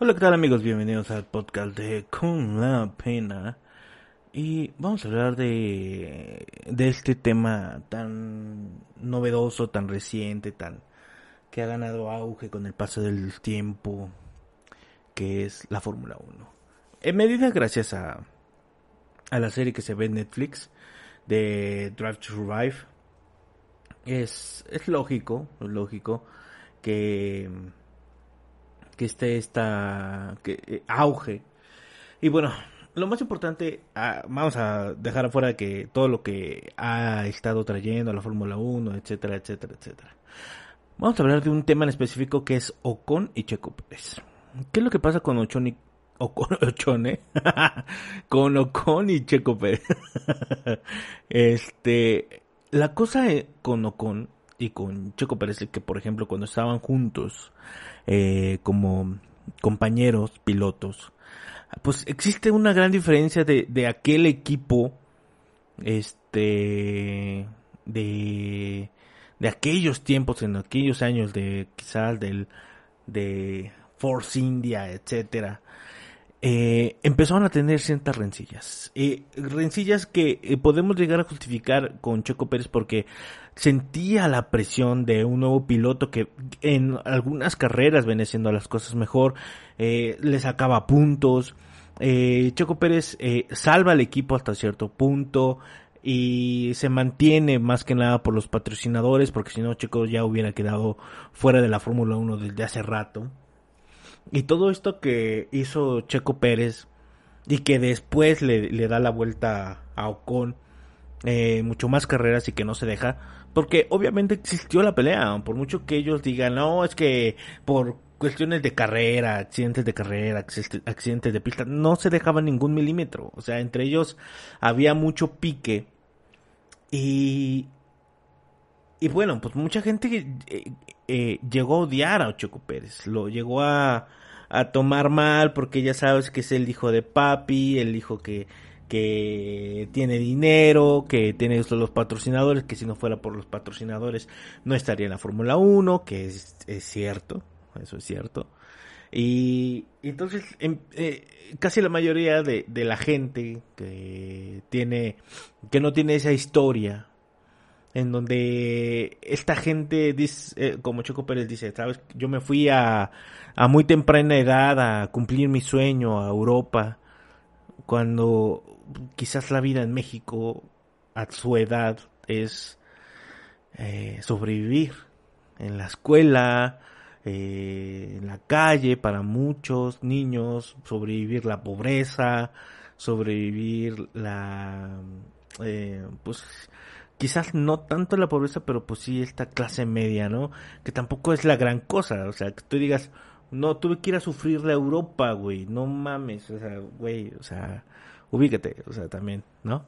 Hola, ¿qué tal amigos? Bienvenidos al podcast de Con la Pena. Y vamos a hablar de, de este tema tan novedoso, tan reciente, tan que ha ganado auge con el paso del tiempo, que es la Fórmula 1. En medida gracias a, a la serie que se ve en Netflix de Drive to Survive, es, es lógico, lógico que que esté esta que, eh, auge. Y bueno, lo más importante, ah, vamos a dejar afuera que todo lo que ha estado trayendo la Fórmula 1, etcétera, etcétera, etcétera. Vamos a hablar de un tema en específico que es Ocon y Checo Pérez. ¿Qué es lo que pasa con Ocon y Ocon, Ochone? con Ocon y Checo Pérez. este, la cosa e, con Ocon y con Checo Pérez que, por ejemplo, cuando estaban juntos eh, como compañeros pilotos, pues existe una gran diferencia de, de aquel equipo, este, de, de aquellos tiempos, en aquellos años de quizás del, de Force India, etcétera, eh, empezaron a tener ciertas rencillas. Eh, rencillas que eh, podemos llegar a justificar con Checo Pérez porque sentía la presión de un nuevo piloto que en algunas carreras venía haciendo las cosas mejor, eh, le sacaba puntos. Eh, Checo Pérez salva al equipo hasta cierto punto y se mantiene más que nada por los patrocinadores porque si no Checo ya hubiera quedado fuera de la Fórmula 1 desde hace rato. Y todo esto que hizo Checo Pérez y que después le, le da la vuelta a Ocon, eh, mucho más carreras y que no se deja, porque obviamente existió la pelea, por mucho que ellos digan, no, es que por cuestiones de carrera, accidentes de carrera, accidentes de pista, no se dejaba ningún milímetro, o sea, entre ellos había mucho pique y y bueno, pues mucha gente eh, eh, llegó a odiar a Checo Pérez, lo llegó a, a tomar mal porque ya sabes que es el hijo de papi, el hijo que, que tiene dinero, que tiene los patrocinadores, que si no fuera por los patrocinadores no estaría en la Fórmula 1, que es, es, cierto, eso es cierto. Y, entonces en, eh, casi la mayoría de, de la gente que tiene, que no tiene esa historia en donde esta gente dice, eh, como Choco Pérez dice, sabes, yo me fui a, a muy temprana edad a cumplir mi sueño a Europa, cuando quizás la vida en México a su edad es eh, sobrevivir en la escuela, eh, en la calle para muchos niños, sobrevivir la pobreza, sobrevivir la, eh, pues quizás no tanto la pobreza, pero pues sí esta clase media, ¿no? Que tampoco es la gran cosa, o sea, que tú digas, no, tuve que ir a sufrir la Europa, güey, no mames, o sea, güey, o sea, ubícate, o sea, también, ¿no?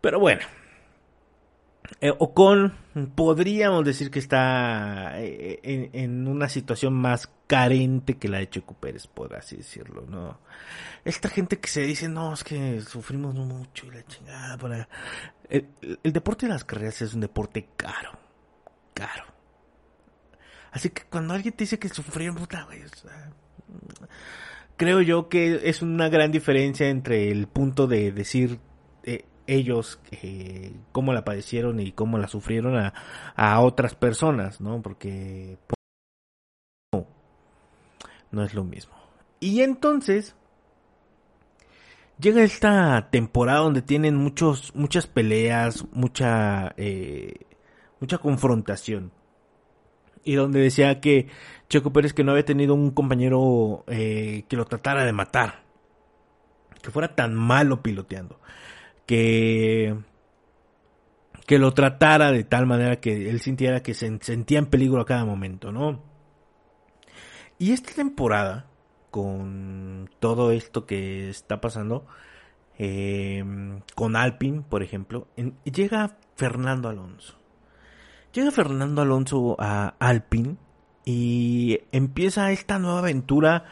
Pero bueno, eh, Ocon podríamos decir que está eh, en, en, una situación más carente que la de Checo Pérez, por así decirlo, ¿no? Esta gente que se dice, no, es que sufrimos mucho y la chingada, para... El, el deporte de las carreras es un deporte caro, caro. Así que cuando alguien te dice que sufrieron, puta, güey, creo yo que es una gran diferencia entre el punto de decir eh, ellos eh, cómo la padecieron y cómo la sufrieron a, a otras personas, ¿no? Porque no, no es lo mismo. Y entonces llega esta temporada donde tienen muchos muchas peleas, mucha eh, mucha confrontación y donde decía que Checo Pérez que no había tenido un compañero eh, que lo tratara de matar, que fuera tan malo piloteando, que que lo tratara de tal manera que él sintiera que se sentía en peligro a cada momento, ¿no? Y esta temporada, con todo esto que está pasando, eh, con Alpine, por ejemplo, llega Fernando Alonso. Llega Fernando Alonso a Alpine y empieza esta nueva aventura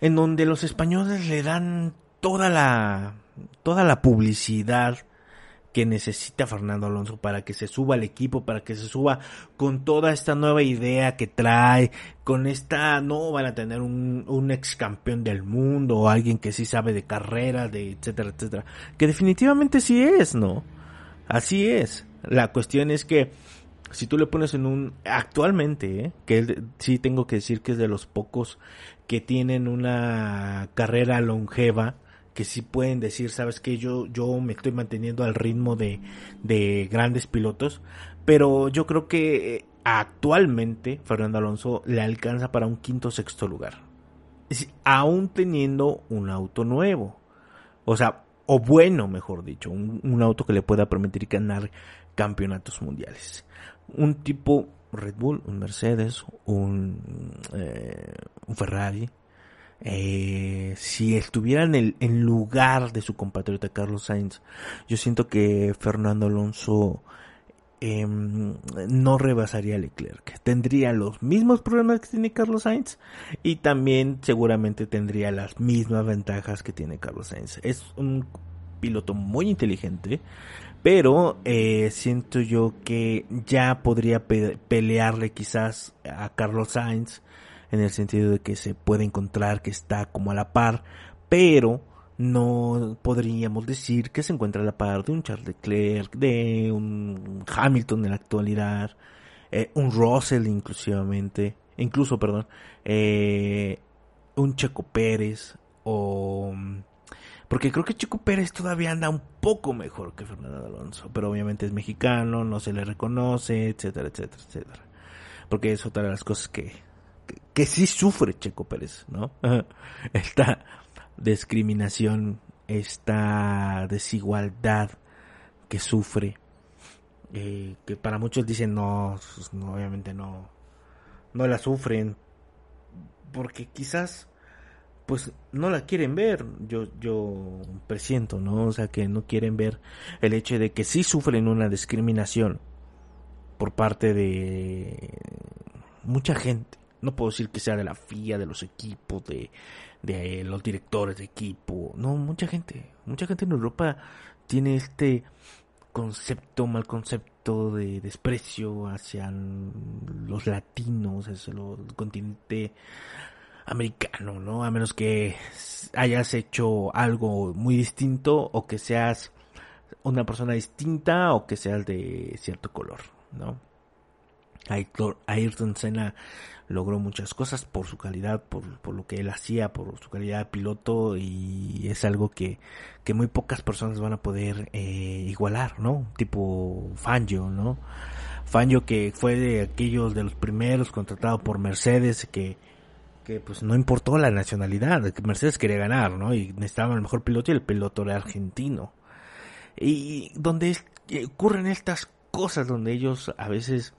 en donde los españoles le dan toda la toda la publicidad que necesita Fernando Alonso para que se suba al equipo, para que se suba con toda esta nueva idea que trae, con esta, no van a tener un, un ex campeón del mundo o alguien que sí sabe de carrera, de etcétera, etcétera, que definitivamente sí es, ¿no? Así es. La cuestión es que si tú le pones en un actualmente, ¿eh? que sí tengo que decir que es de los pocos que tienen una carrera longeva, que sí pueden decir, sabes que yo, yo me estoy manteniendo al ritmo de, de grandes pilotos, pero yo creo que eh, actualmente Fernando Alonso le alcanza para un quinto sexto lugar, aún teniendo un auto nuevo, o sea, o bueno, mejor dicho, un, un auto que le pueda permitir ganar campeonatos mundiales. Un tipo Red Bull, un Mercedes, un, eh, un Ferrari, eh, si estuviera en el en lugar de su compatriota Carlos Sainz, yo siento que Fernando Alonso em, no rebasaría a Leclerc. Tendría los mismos problemas que tiene Carlos Sainz y también seguramente tendría las mismas ventajas que tiene Carlos Sainz. Es un piloto muy inteligente, pero eh, siento yo que ya podría pelearle quizás a Carlos Sainz en el sentido de que se puede encontrar que está como a la par, pero no podríamos decir que se encuentra a la par de un Charles Leclerc, de un Hamilton en la actualidad, eh, un Russell inclusivamente, incluso, perdón, eh, un Checo Pérez o... Porque creo que Checo Pérez todavía anda un poco mejor que Fernando Alonso, pero obviamente es mexicano, no se le reconoce, etcétera, etcétera, etcétera. Porque es otra de las cosas que que sí sufre Checo Pérez, ¿no? Esta discriminación, esta desigualdad que sufre, eh, que para muchos dicen pues, no, obviamente no, no la sufren, porque quizás pues no la quieren ver, yo, yo presiento, ¿no? O sea, que no quieren ver el hecho de que sí sufren una discriminación por parte de mucha gente no puedo decir que sea de la FIA, de los equipos, de, de los directores de equipo. No, mucha gente. Mucha gente en Europa tiene este concepto, mal concepto de desprecio hacia los latinos, hacia el continente americano, ¿no? A menos que hayas hecho algo muy distinto o que seas una persona distinta o que seas de cierto color, ¿no? Ayrton Senna logró muchas cosas por su calidad, por, por, lo que él hacía, por su calidad de piloto y es algo que, que muy pocas personas van a poder eh, igualar, ¿no? Tipo Fangio, ¿no? Fangio que fue de aquellos de los primeros contratados por Mercedes que, que pues no importó la nacionalidad, que Mercedes quería ganar, ¿no? Y necesitaba el mejor piloto y el piloto era argentino. Y donde ocurren estas cosas donde ellos a veces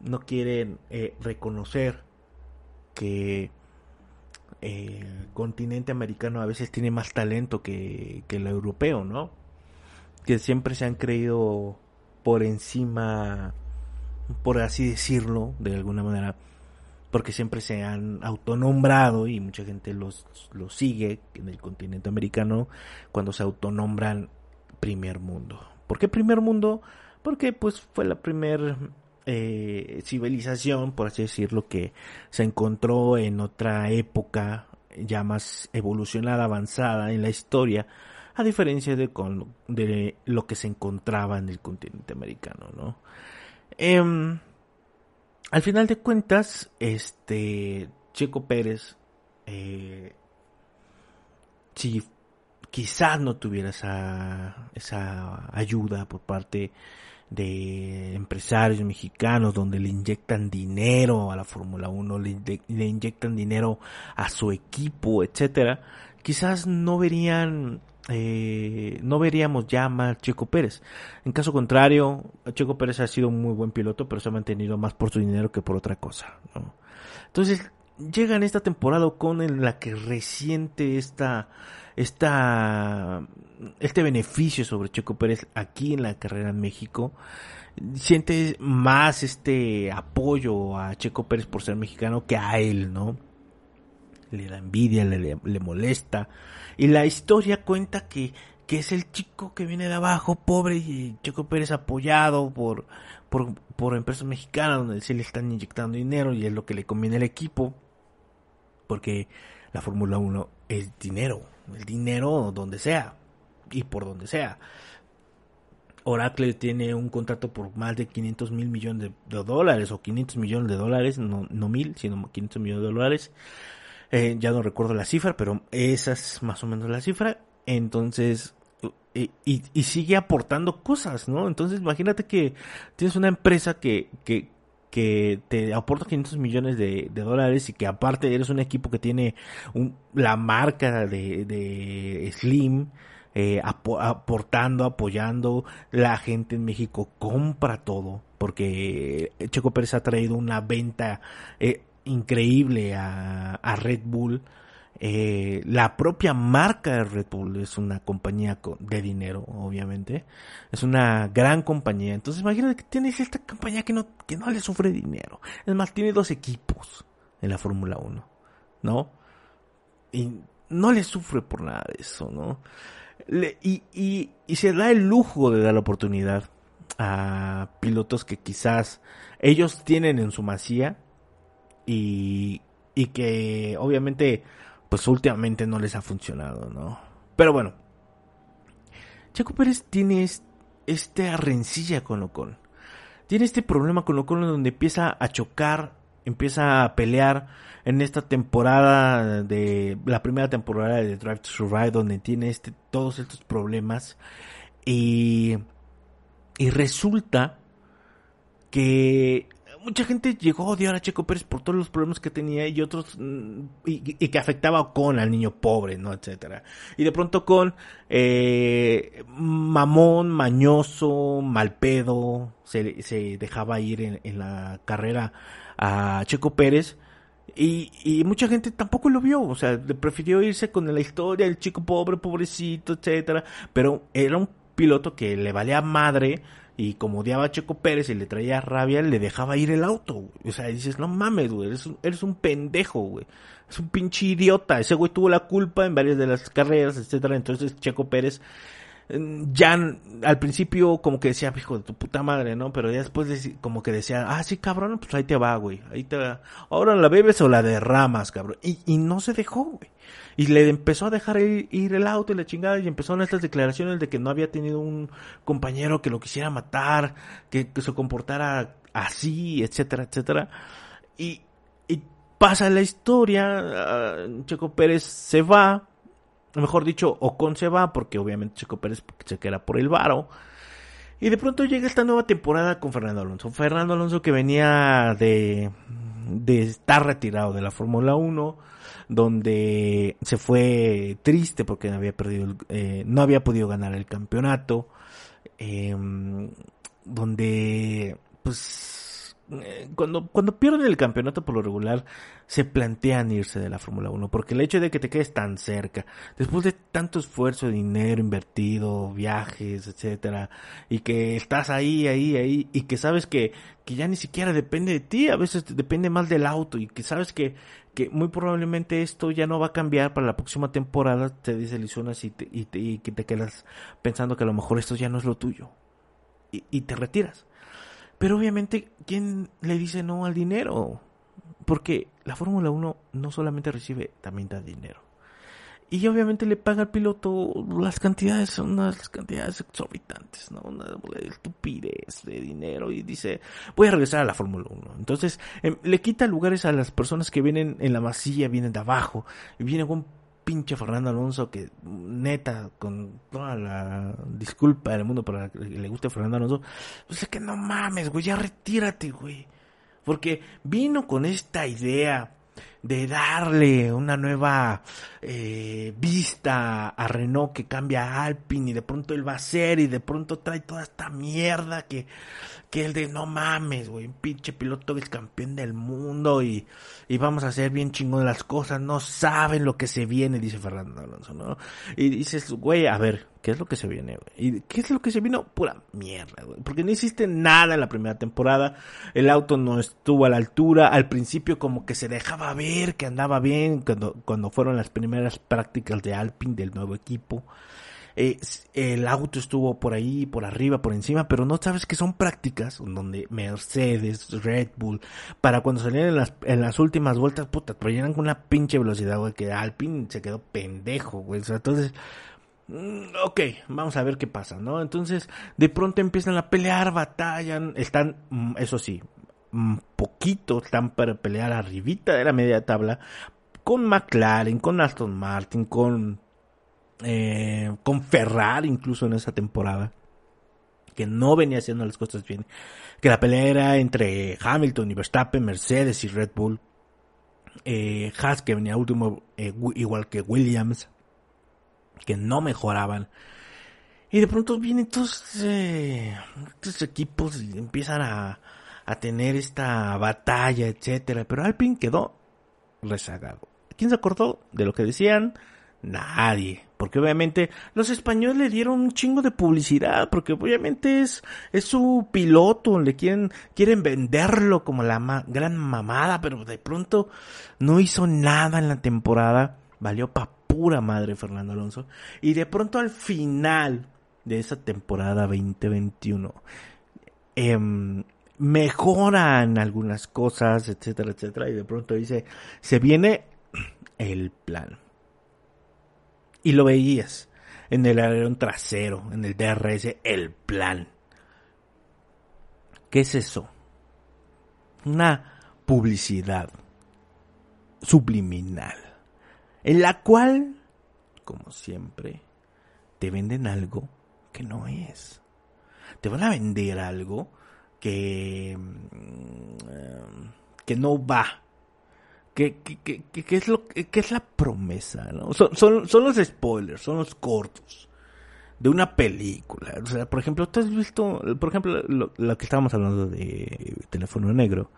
no quieren eh, reconocer que eh, el continente americano a veces tiene más talento que, que el europeo, ¿no? Que siempre se han creído por encima, por así decirlo, de alguna manera, porque siempre se han autonombrado y mucha gente los, los sigue en el continente americano cuando se autonombran primer mundo. ¿Por qué primer mundo? Porque pues fue la primer eh, civilización, por así decirlo, que se encontró en otra época ya más evolucionada, avanzada en la historia, a diferencia de, con, de lo que se encontraba en el continente americano, ¿no? Em, al final de cuentas, este Checo Pérez, eh, si quizás no tuviera esa, esa ayuda por parte empresarios mexicanos donde le inyectan dinero a la Fórmula 1, le, le, inyectan dinero a su equipo, etcétera, quizás no verían eh, no veríamos ya más Checo Pérez. En caso contrario, Checo Pérez ha sido un muy buen piloto, pero se ha mantenido más por su dinero que por otra cosa. ¿no? Entonces, llega en esta temporada con en la que resiente esta esta, este beneficio sobre Checo Pérez aquí en la carrera en México, siente más este apoyo a Checo Pérez por ser mexicano que a él, ¿no? le da envidia, le, le, molesta. Y la historia cuenta que, que es el chico que viene de abajo, pobre, y Checo Pérez apoyado por, por, por empresas mexicanas donde se le están inyectando dinero y es lo que le conviene al equipo. Porque la Fórmula 1 es dinero, el dinero donde sea y por donde sea. Oracle tiene un contrato por más de 500 mil millones de, dólares o 500 millones de dólares, no, no mil, sino 500 millones de dólares. Eh, ya no recuerdo la cifra, pero esa es más o menos la cifra. Entonces, y, y, sigue aportando cosas, ¿no? Entonces, imagínate que tienes una empresa que, que, que te aporta 500 millones de, dólares y que aparte eres un equipo que tiene un, la marca de, Slim, eh, aportando, apoyando. La gente en México compra todo porque Checo Pérez ha traído una venta eh, increíble a, Red Bull. Eh, la propia marca de Red Bull es una compañía de dinero, obviamente. Es una gran compañía. Entonces imagínate que tienes esta compañía que no, que no le sufre dinero. Es más, tiene dos equipos en la Fórmula 1, ¿no? Y no le sufre por nada de eso, ¿no? y, y, y se da el lujo de dar la oportunidad a pilotos que quizás ellos tienen en su masía y, y que obviamente pues últimamente no les ha funcionado, ¿no? Pero bueno, Checo Pérez tiene esta rencilla con Ocon. Tiene este problema con Ocon donde empieza a chocar, empieza a pelear en esta temporada de la primera temporada de Drive to Survive donde tiene este todos estos problemas y y resulta que mucha gente llegó a odiar a Checo Pérez por todos los problemas que tenía y otros mm, y, que afectaba con al niño pobre, ¿no? etcétera. Y de pronto con eh, mamón, mañoso, malpedo, se, se dejaba ir en, en la carrera a Checo Pérez y, y, mucha gente tampoco lo vio, o sea, prefirió irse con la historia del chico pobre, pobrecito, etcétera, pero era un piloto que le valía madre y como odiaba a Checo Pérez y le traía rabia, le dejaba ir el auto, O sea, dices, no mames, güey, eres un, eres un pendejo, güey. Es un pinche idiota. Ese güey tuvo la culpa en varias de las carreras, etcétera. Entonces Checo Pérez ya al principio como que decía, hijo de tu puta madre, ¿no? Pero ya después como que decía, ah, sí, cabrón, pues ahí te va, güey, ahí te va. Ahora la bebes o la derramas, cabrón. Y, y no se dejó, güey. Y le empezó a dejar ir, el auto y la chingada y empezaron estas declaraciones de que no había tenido un compañero que lo quisiera matar, que, se comportara así, etcétera, etcétera. Y, y pasa la historia, ah, Checo Pérez se va, mejor dicho, Ocon se va, porque obviamente Checo Pérez se queda por el varo. Y de pronto llega esta nueva temporada con Fernando Alonso. Fernando Alonso que venía de, de estar retirado de la Fórmula 1, donde se fue triste porque había perdido, eh, no había podido ganar el campeonato, em, donde pues eh, cuando, cuando pierden el campeonato por lo regular, se plantean irse de la Fórmula 1, porque el hecho de que te quedes tan cerca, después de tanto esfuerzo, dinero invertido, viajes, etcétera, y que estás ahí, ahí, ahí, y que sabes que, que ya ni siquiera depende de ti, a veces depende más del auto, y que sabes que, que muy probablemente esto ya no va a cambiar para la próxima temporada, te desilusionas y, te, y, y que te quedas pensando que a lo mejor esto ya no es lo tuyo, y, y te retiras. Pero obviamente, ¿quién le dice no al dinero? Porque la Fórmula 1 no solamente recibe, también da dinero. Y obviamente le paga al piloto las cantidades, unas cantidades exorbitantes, ¿no? Una estupidez de dinero y dice, voy a regresar a la Fórmula 1. Entonces, em, le quita lugares a las personas que vienen en la masilla, vienen de abajo, y viene con pinche Fernando Alonso que neta con toda la disculpa del mundo para que le guste Fernando Alonso, pues es que no mames, güey, ya retírate, güey. Porque vino con esta idea de darle una nueva eh, vista a Renault que cambia a Alpine y de pronto él va a ser y de pronto trae toda esta mierda que que el de no mames, güey, un pinche piloto es campeón del mundo y, y vamos a hacer bien chingón las cosas, no saben lo que se viene, dice Fernando Alonso, ¿no? Y dices, güey, a ver, ¿qué es lo que se viene? ¿Y qué es lo que se vino? Pura mierda, güey, porque no hiciste nada en la primera temporada, el auto no estuvo a la altura, al principio como que se dejaba ver que andaba bien cuando, cuando fueron las primeras prácticas de Alpine del nuevo equipo. Eh, el auto estuvo por ahí, por arriba, por encima, pero no sabes que son prácticas donde Mercedes, Red Bull, para cuando salían en las, en las últimas vueltas, puta, traían con una pinche velocidad, güey, que Alpine se quedó pendejo, güey. Entonces, mm, ok, vamos a ver qué pasa, ¿no? Entonces, de pronto empiezan a pelear, batallan, están, mm, eso sí, poquito están para pelear arribita de la media tabla, con McLaren, con Aston Martin, con eh, con Ferrari incluso en esa temporada, que no venía haciendo las cosas bien, que la pelea era entre Hamilton y Verstappen, Mercedes y Red Bull, eh, Haas que venía último eh, igual que Williams, que no mejoraban. Y de pronto vienen todos eh, estos equipos y empiezan a, a tener esta batalla, etcétera. Pero Alpine quedó rezagado. ¿Quién se acordó de lo que decían? Nadie. Porque obviamente los españoles le dieron un chingo de publicidad, porque obviamente es, es su piloto, le quieren, quieren venderlo como la gran mamada, pero de pronto no hizo nada en la temporada, valió pa' pura madre Fernando Alonso, y de pronto al final de esa temporada 2021, eh, mejoran algunas cosas, etcétera, etcétera, y de pronto dice, se viene el plan y lo veías en el alerón trasero, en el DRS, el plan. ¿Qué es eso? Una publicidad subliminal, en la cual, como siempre, te venden algo que no es. Te van a vender algo que, mm, que no va ¿Qué, qué, qué, es lo, qué es la promesa? ¿no? Son, son, son, los spoilers, son los cortos de una película. O sea, por ejemplo, ¿tú has visto, por ejemplo, lo, que estábamos hablando de Teléfono Negro?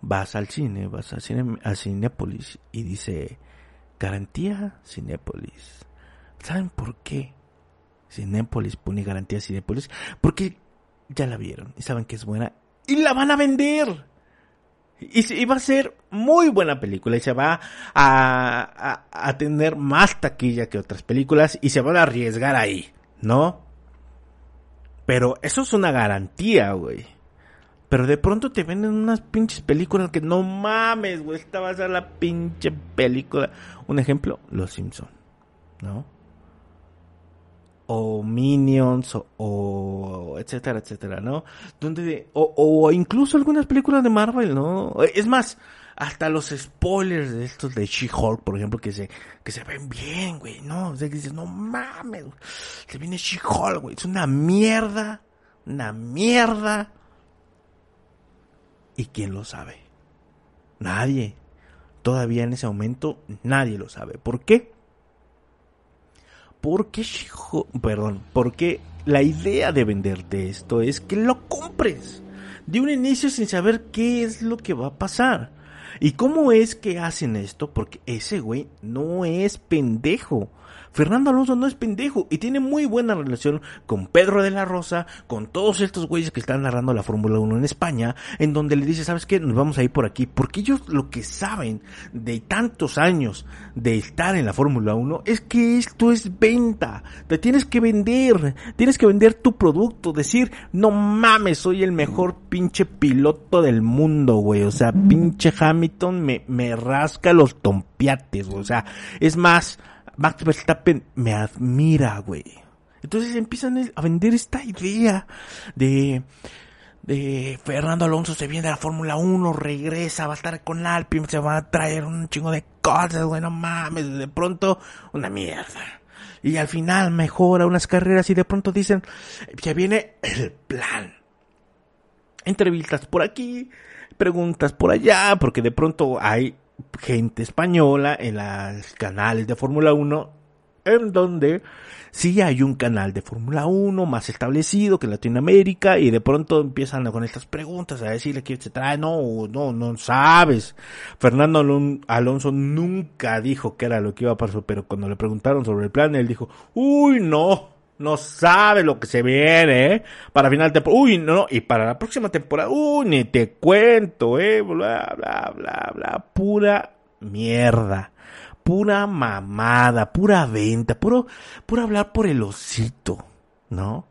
Vas al cine, vas al cine, a Cinépolis y dice, garantía Cinépolis. ¿Saben por qué Cinépolis pone garantía Cinépolis? Porque ya la vieron y saben que es buena y la van a vender. Y, va a ser muy buena película y se va a, a, tener más taquilla que otras películas y se van a arriesgar ahí, ¿no? Pero eso es una garantía, güey. Pero de pronto te venden unas pinches películas que no mames, güey. Esta va a ser la pinche película. Un ejemplo, Los Simpson, ¿no? O Minions o, etcétera, etcétera, ¿no? Donde o, o incluso algunas películas de Marvel, ¿no? Es más, hasta los spoilers de estos de She-Hulk, por ejemplo, que se que se ven bien, güey, ¿no? O sea, que dices, "No mames, se viene She-Hulk, güey, es una mierda, una mierda." ¿Y quién lo sabe? Nadie. Todavía en ese momento nadie lo sabe. ¿Por qué? Porque, perdón, porque la idea de venderte esto es que lo compres de un inicio sin saber qué es lo que va a pasar. ¿Y cómo es que hacen esto? Porque ese güey no es pendejo. Fernando Alonso no es pendejo y tiene muy buena relación con Pedro de la Rosa, con todos estos güeyes que están narrando la Fórmula 1 en España, en donde le dice, ¿sabes qué? Nos vamos a ir por aquí, porque ellos lo que saben de tantos años de estar en la Fórmula 1 es que esto es venta, te tienes que vender, tienes que vender tu producto, decir, no mames, soy el mejor pinche piloto del mundo, güey, o sea, pinche Hamilton me, rasca los tompiates, o sea, es más, Max Verstappen me admira, güey. Entonces empiezan a vender esta idea de, de Fernando Alonso se viene de la Fórmula 1, regresa, va a estar con Alpine, se va a traer un chingo de cosas, güey, no mames, de pronto una mierda. Y al final mejora unas carreras y de pronto dicen, ya viene el plan. Entrevistas por aquí, preguntas por allá, porque de pronto hay gente española en los canales de Fórmula 1, en donde sí hay un canal de Fórmula 1 más establecido que Latinoamérica y de pronto empiezan con estas preguntas a decirle que se trae, no, no, no sabes. Fernando Alonso nunca dijo que era lo que iba a pasar, pero cuando le preguntaron sobre el plan, él dijo, uy, no, no sabe lo que se viene, ¿eh? Para final de uy, no, y para la próxima temporada, uy, ni te cuento, eh, bla, bla, bla, bla, pura mierda. Pura mamada, pura venta, puro, puro hablar por el osito, ¿no?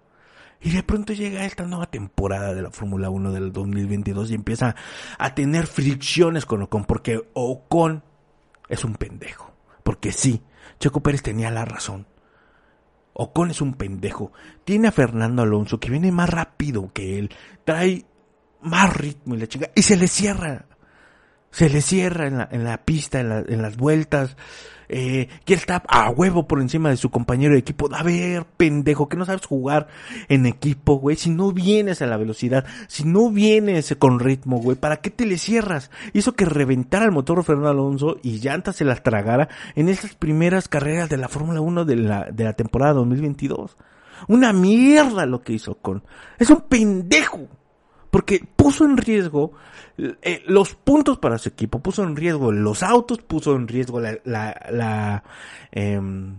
Y de pronto llega esta nueva temporada de la Fórmula 1 del 2022 y empieza a tener fricciones con Ocon, porque Ocon es un pendejo. Porque sí, Checo Pérez tenía la razón. Ocon es un pendejo. Tiene a Fernando Alonso que viene más rápido que él. Trae más ritmo y la chinga. Y se le cierra. Se le cierra en la, en la pista, en, en las vueltas eh, quiere estar a huevo por encima de su compañero de equipo. A ver, pendejo, que no sabes jugar en equipo, güey. Si no vienes a la velocidad, si no vienes con ritmo, güey, ¿para qué te le cierras? Hizo que reventara el motor Fernando Alonso y llantas se las tragara en esas primeras carreras de la Fórmula 1 de la, de la temporada 2022. Una mierda lo que hizo con. Es un pendejo porque puso en riesgo eh, los puntos para su equipo, puso en riesgo los autos, puso en riesgo la, la, em,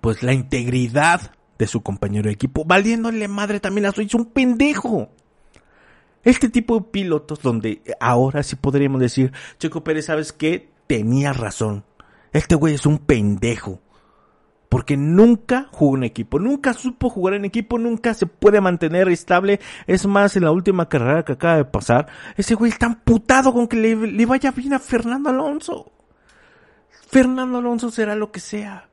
pues la integridad de su compañero de equipo, valiéndole madre también a su hizo un pendejo. Este tipo de pilotos donde ahora sí podríamos decir, Checo Pérez, ¿sabes qué? Tenía razón. Este güey es un pendejo. Porque nunca jugó en equipo, nunca supo jugar en equipo, nunca se puede mantener estable. Es más, en la última carrera que acaba de pasar, ese güey está amputado con que le, vaya bien a Fernando Alonso. Fernando Alonso será lo que sea.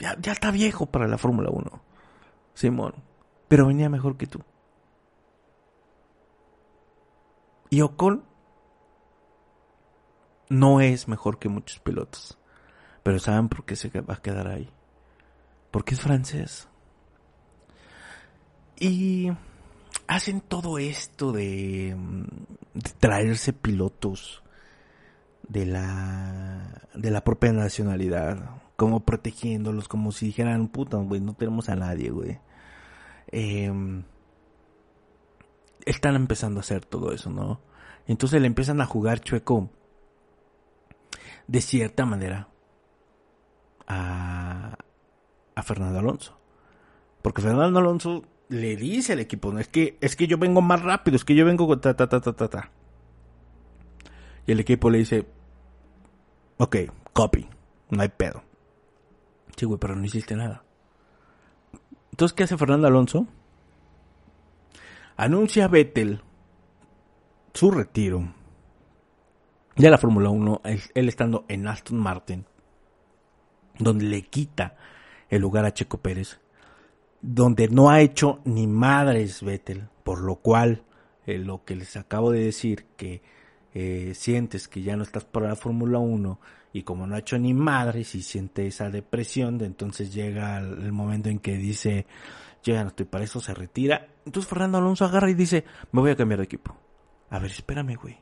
Ya, ya está viejo para la Fórmula 1. Simón. Pero venía mejor que tú. Y Ocon no es mejor que muchos pilotos. Pero ¿saben por qué se va a quedar ahí? Porque es francés. Y hacen todo esto de, traerse pilotos de la de la propia nacionalidad, como protegiéndolos, como si dijeran, puta, güey, no tenemos a nadie, güey. Em, están empezando a hacer todo eso, ¿no? Entonces le empiezan a jugar chueco de cierta manera a, Fernando Alonso. Porque Fernando Alonso le dice al equipo, no, es que, es que yo vengo más rápido, es que yo vengo con ta, ta, ta, ta, ta, ta. Y el equipo le dice, ok, copy, no hay pedo. Sí, güey, pero no hiciste nada. Entonces, ¿qué hace Fernando Alonso? Anuncia a Vettel su retiro de la Fórmula 1, él estando en Aston Martin donde le quita el lugar a Checo Pérez, donde no ha hecho ni madres Vettel, por lo cual eh, lo que les acabo de decir, que eh, sientes que ya no estás para la Fórmula 1 y como no ha hecho ni madres y siente esa depresión, de entonces llega el, momento en que dice, ya no estoy para eso, se retira. Entonces Fernando Alonso agarra y dice, me voy a cambiar de equipo. A ver, espérame, güey.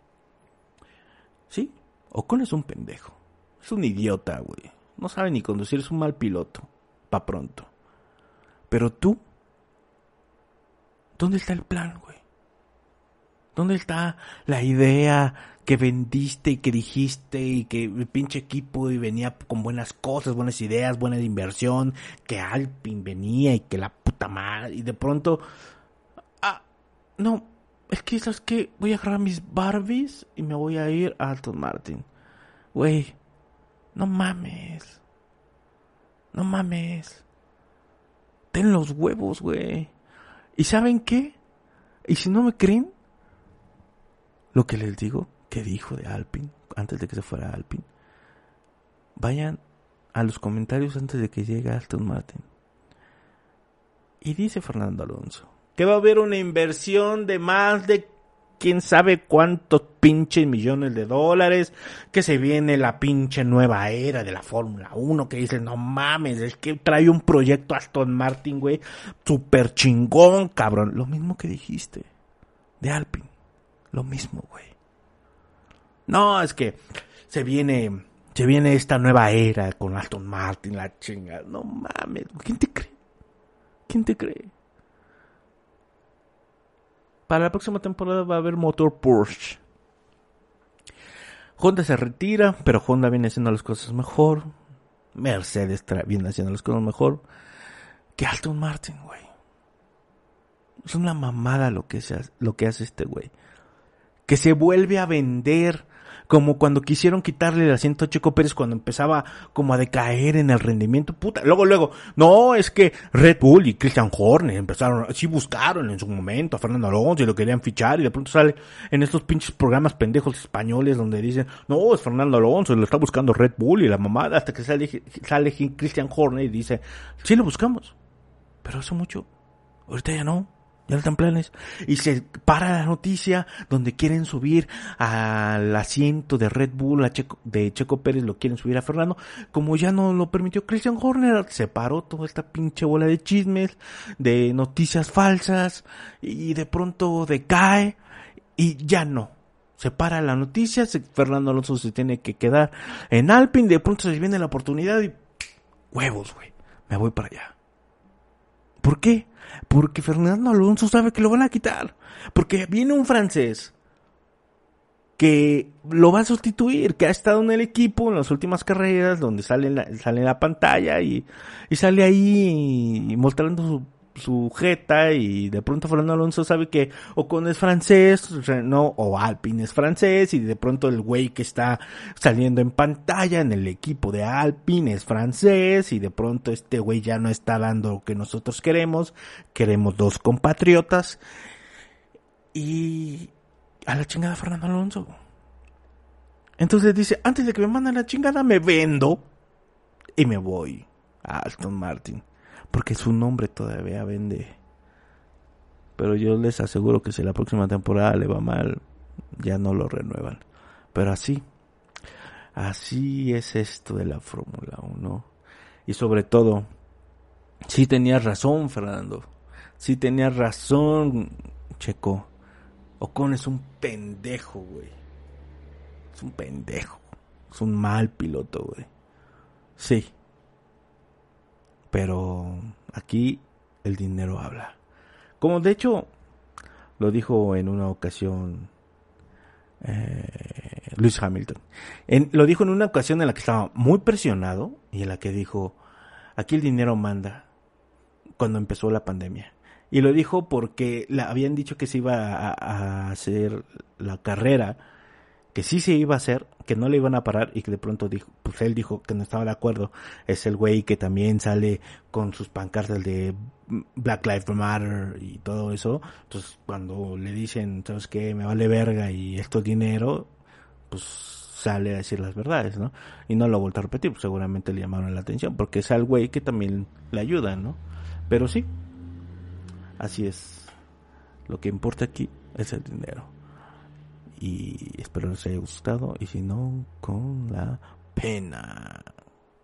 ¿Sí? Ocon es un pendejo. Es un idiota, güey. No sabe ni conducir, es un mal piloto. Pa' pronto. Pero tú, ¿dónde está el plan, güey? ¿Dónde está la idea que vendiste y que dijiste y que el pinche equipo y venía con buenas cosas, buenas ideas, buena inversión, que Alpin venía y que la puta madre y de pronto ah no, es que sabes que voy a agarrar mis Barbies y me voy a ir a Alton Martin. Güey, no mames. No mames. Ten los huevos, güey. ¿Y saben qué? Y si no me creen, lo que les digo, que dijo de Alpin, antes de que se fuera Alpin, vayan a los comentarios antes de que llegue Aston Martin. Y dice Fernando Alonso que va a haber una inversión de más de quién sabe cuántos pinches millones de dólares, que se viene la pinche nueva era de la Fórmula 1, que dice, no mames, es que trae un proyecto Aston Martin, güey, super chingón, cabrón. Lo mismo que dijiste de Alpine, lo mismo, güey. No, es que se viene, se viene esta nueva era con Aston Martin, la chinga. No mames, ¿quién te cree? ¿Quién te cree? Para la próxima temporada va a haber motor Porsche. Honda se retira, pero Honda viene haciendo las cosas mejor. Mercedes viene haciendo las cosas mejor. Que Aston Martin, güey. Es una mamada lo que, se, lo que hace este güey. Que se vuelve a vender como cuando quisieron quitarle el asiento a Checo Pérez cuando empezaba como a decaer en el rendimiento, puta, luego, luego, no, es que Red Bull y Christian Horner empezaron, sí buscaron en su momento a Fernando Alonso y lo querían fichar y de pronto sale en estos pinches programas pendejos españoles donde dicen, no, es Fernando Alonso, lo está buscando Red Bull y la mamada, hasta que sale, sale Christian Horner y dice, sí lo buscamos, pero hace mucho, ahorita ya no ya están planes. Y se para la noticia donde quieren subir al asiento de Red Bull, a Checo, de Checo Pérez, lo quieren subir a Fernando. Como ya no lo permitió Christian Horner, se paró toda esta pinche bola de chismes, de noticias falsas, y de pronto decae, y ya no. Se para la noticia, Fernando Alonso se tiene que quedar en Alpine, de pronto se viene la oportunidad y huevos, güey, me voy para allá. ¿Por qué? Porque Fernando Alonso sabe que lo van a quitar. Porque viene un francés que lo va a sustituir, que ha estado en el equipo en las últimas carreras, donde sale en la, sale la pantalla y, y sale ahí mostrando su su jeta y de pronto Fernando Alonso sabe que Ocon es francés, no, o Alpine es francés y de pronto el güey que está saliendo en pantalla en el equipo de Alpine es francés y de pronto este güey ya no está dando lo que nosotros queremos, queremos dos compatriotas y a la chingada Fernando Alonso. Entonces dice, antes de que me manden la chingada me vendo y me voy a Aston Martin porque su nombre todavía vende. Pero yo les aseguro que si la próxima temporada le va mal, ya no lo renuevan. Pero así, así es esto de la Fórmula 1. Y sobre todo, sí tenías razón, Fernando. Sí tenías razón, Checo. Ocon es un pendejo, güey. Es un pendejo. Es un mal piloto, güey. Sí. Pero aquí el dinero habla. Como de hecho lo dijo en una ocasión eh, Luis Hamilton. lo dijo en una ocasión en la que estaba muy presionado y en la que dijo, aquí el dinero manda cuando empezó la pandemia. Y lo dijo porque le habían dicho que se iba a hacer la carrera que sí se iba a hacer, que no le iban a parar y que de pronto dijo, pues él dijo que no estaba de acuerdo. Es el güey que también sale con sus pancartas de Black Lives Matter y todo eso. Entonces cuando le dicen, ¿sabes qué? Me vale verga y esto es dinero, pues sale a decir las verdades, ¿no? Y no lo vuelto a repetir, pues seguramente le llamaron la atención, porque es al güey que también le ayuda, ¿no? Pero sí, así es. Lo que importa aquí es el dinero y espero les haya gustado y si no, con la pena.